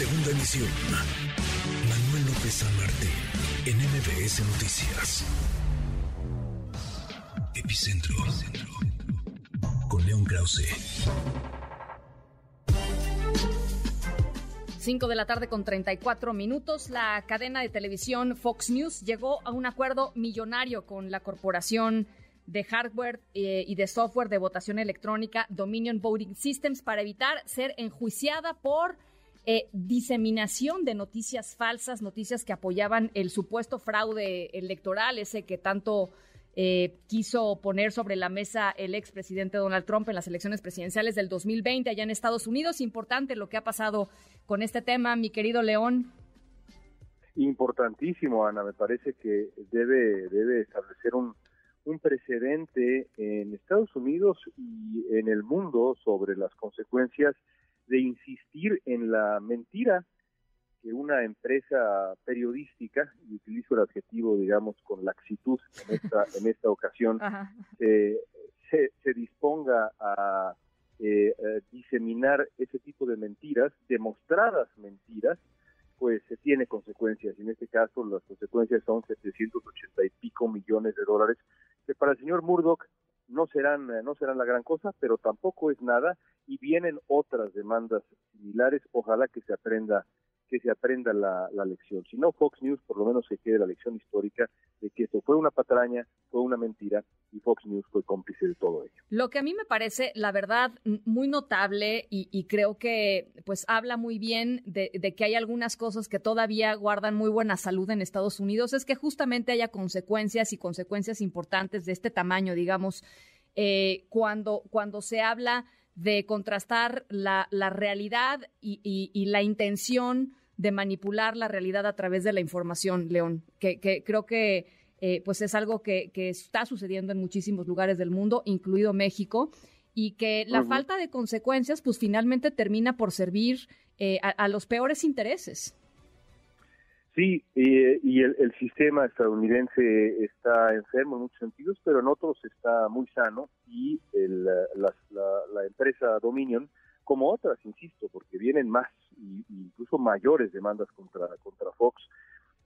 Segunda emisión. Manuel López San Martín, en MBS Noticias. Epicentro. Con León Krause. 5 de la tarde con 34 minutos, la cadena de televisión Fox News llegó a un acuerdo millonario con la corporación de hardware eh, y de software de votación electrónica Dominion Voting Systems para evitar ser enjuiciada por eh, diseminación de noticias falsas, noticias que apoyaban el supuesto fraude electoral, ese que tanto eh, quiso poner sobre la mesa el expresidente Donald Trump en las elecciones presidenciales del 2020 allá en Estados Unidos. Importante lo que ha pasado con este tema, mi querido León. Importantísimo, Ana. Me parece que debe, debe establecer un, un precedente en Estados Unidos y en el mundo sobre las consecuencias de insistir en la mentira que una empresa periodística, y utilizo el adjetivo, digamos, con laxitud en esta, en esta ocasión, eh, se, se, disponga a eh, diseminar ese tipo de mentiras, demostradas mentiras, pues se tiene consecuencias. Y en este caso las consecuencias son 780 y pico millones de dólares, que para el señor Murdoch no serán, no serán la gran cosa, pero tampoco es nada, y vienen otras demandas similares, ojalá que se aprenda que se aprenda la, lección. Si no, Fox News por lo menos se quede la lección histórica de que esto fue una patraña, fue una mentira y Fox News fue cómplice de todo ello. Lo que a mí me parece, la verdad, muy notable y, creo que pues habla muy bien de, que hay algunas cosas que todavía guardan muy buena salud en Estados Unidos, es que justamente haya consecuencias y consecuencias importantes de este tamaño, digamos, eh, cuando, cuando se habla de contrastar la, realidad y la intención de manipular la realidad a través de la información, León, que, creo que eh, pues es algo que, está sucediendo en muchísimos lugares del mundo, incluido México, y que la falta de consecuencias pues finalmente termina por servir eh, a, los peores intereses. Sí, y el, sistema estadounidense está enfermo en muchos sentidos, pero en otros está muy sano y la, la, empresa Dominion como otras, insisto, porque vienen más y, incluso mayores demandas contra, contra Fox,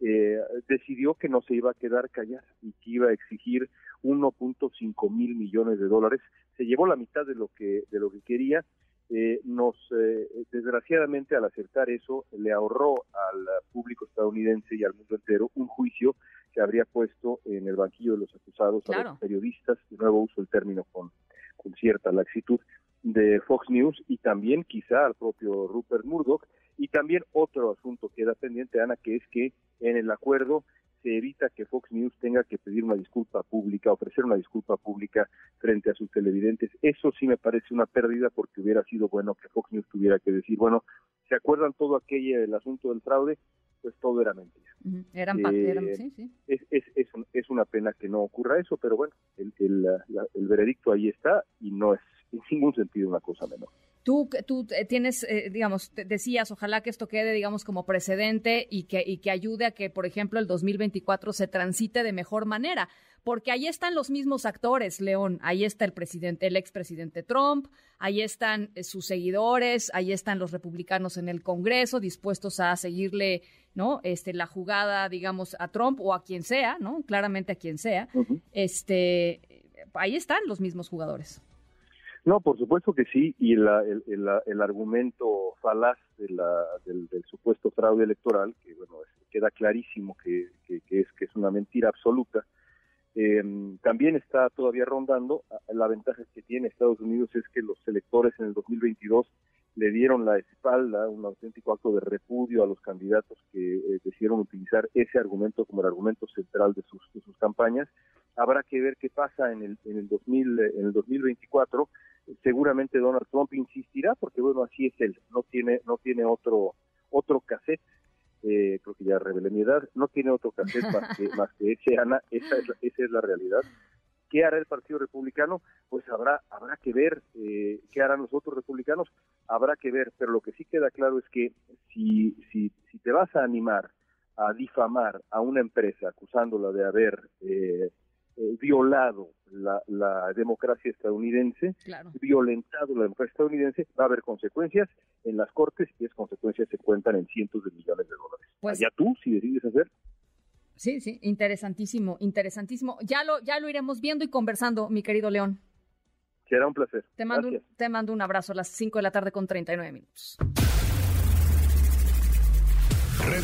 eh, decidió que no se iba a quedar callada y que iba a exigir 1.5 mil millones de dólares. Se llevó la mitad de lo que de lo que quería. Eh, nos eh, desgraciadamente al acertar eso le ahorró al público estadounidense y al mundo entero un juicio que habría puesto en el banquillo de los acusados a los periodistas. De nuevo uso el término con, con cierta laxitud de Fox News y también quizá al propio Rupert Murdoch. Y también otro asunto queda pendiente, Ana, que es que en el acuerdo se evita que Fox News tenga que pedir una disculpa pública, ofrecer una disculpa pública frente a sus televidentes. Eso sí me parece una pérdida porque hubiera sido bueno que Fox News tuviera que decir, bueno, ¿se acuerdan todo aquello del asunto del fraude? Pues todo era mentira. Eran, eh, sí, sí. Es, es, es, es, una pena que no ocurra eso, pero bueno, el, el, el veredicto ahí está y no es ningún sentido una cosa menor. Tú, tú eh, tienes, eh, digamos, decías, ojalá que esto quede, digamos, como precedente y que, y que ayude a que, por ejemplo, el 2024 se transite de mejor manera, porque ahí están los mismos actores, León, ahí está el presidente, el expresidente Trump, ahí están eh, sus seguidores, ahí están los republicanos en el Congreso dispuestos a seguirle, ¿no? Este, la jugada, digamos, a Trump o a quien sea, ¿no? Claramente a quien sea. Este, ahí están los mismos jugadores. No, por supuesto que sí, y el, el, argumento falaz de la, del, supuesto fraude electoral, que bueno, queda clarísimo que, que, es, que es una mentira absoluta, em, también está todavía rondando. La ventaja que tiene Estados Unidos es que los electores en el 2022 le dieron la espalda, un auténtico acto de repudio a los candidatos que eh, decidieron utilizar ese argumento como el argumento central de sus, de sus campañas. Habrá que ver qué pasa en el, en el, 2000, en el 2024 seguramente Donald Trump insistirá porque bueno así es él no tiene no tiene otro otro cassette eh, creo que ya revelé mi edad no tiene otro cassette más que más que ese Ana esa es la, esa es la realidad. Qué hará el Partido Republicano pues habrá habrá que ver eh, qué harán los otros republicanos habrá que ver pero lo que sí queda claro es que si si si te vas a animar a difamar a una empresa acusándola de haber eh, eh, violado la, democracia estadounidense, violentado la democracia estadounidense, va a haber consecuencias en las cortes y esas consecuencias se cuentan en cientos de millones de dólares. Pues, ya tú, si decides hacer. Sí, sí, interesantísimo, interesantísimo. Ya lo, ya lo iremos viendo y conversando, mi querido León. Será un placer. Te mando, un, te mando un abrazo a las 5 de la tarde con 39 minutos.